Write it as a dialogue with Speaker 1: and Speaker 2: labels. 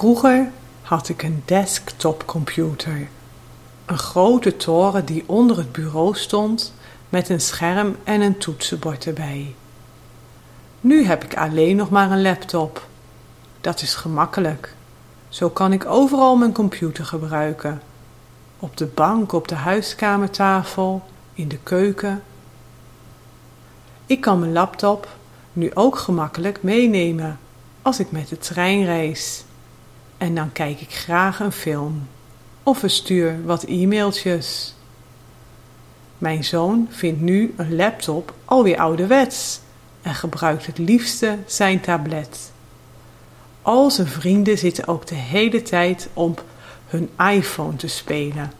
Speaker 1: Vroeger had ik een desktopcomputer. Een grote toren die onder het bureau stond met een scherm en een toetsenbord erbij. Nu heb ik alleen nog maar een laptop. Dat is gemakkelijk. Zo kan ik overal mijn computer gebruiken. Op de bank, op de huiskamertafel, in de keuken. Ik kan mijn laptop nu ook gemakkelijk meenemen als ik met de trein reis. En dan kijk ik graag een film of verstuur wat e-mailtjes. Mijn zoon vindt nu een laptop alweer ouderwets en gebruikt het liefste zijn tablet. Al zijn vrienden zitten ook de hele tijd op hun iPhone te spelen.